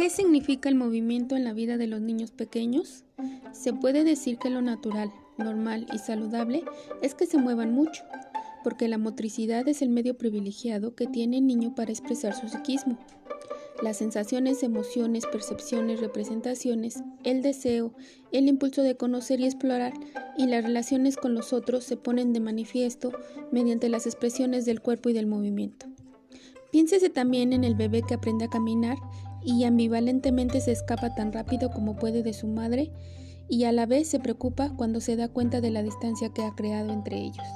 ¿Qué significa el movimiento en la vida de los niños pequeños? Se puede decir que lo natural, normal y saludable es que se muevan mucho, porque la motricidad es el medio privilegiado que tiene el niño para expresar su psiquismo. Las sensaciones, emociones, percepciones, representaciones, el deseo, el impulso de conocer y explorar y las relaciones con los otros se ponen de manifiesto mediante las expresiones del cuerpo y del movimiento. Piénsese también en el bebé que aprende a caminar y ambivalentemente se escapa tan rápido como puede de su madre y a la vez se preocupa cuando se da cuenta de la distancia que ha creado entre ellos.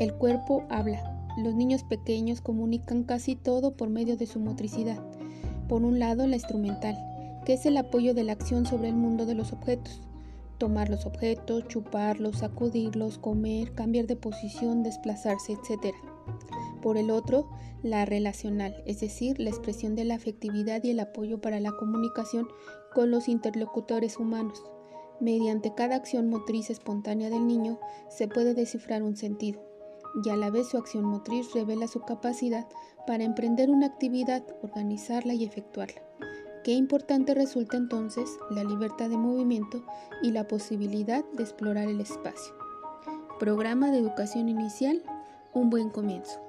El cuerpo habla. Los niños pequeños comunican casi todo por medio de su motricidad. Por un lado, la instrumental, que es el apoyo de la acción sobre el mundo de los objetos. Tomar los objetos, chuparlos, sacudirlos, comer, cambiar de posición, desplazarse, etc. Por el otro, la relacional, es decir, la expresión de la afectividad y el apoyo para la comunicación con los interlocutores humanos. Mediante cada acción motriz espontánea del niño se puede descifrar un sentido y a la vez su acción motriz revela su capacidad para emprender una actividad, organizarla y efectuarla. Qué importante resulta entonces la libertad de movimiento y la posibilidad de explorar el espacio. Programa de educación inicial, un buen comienzo.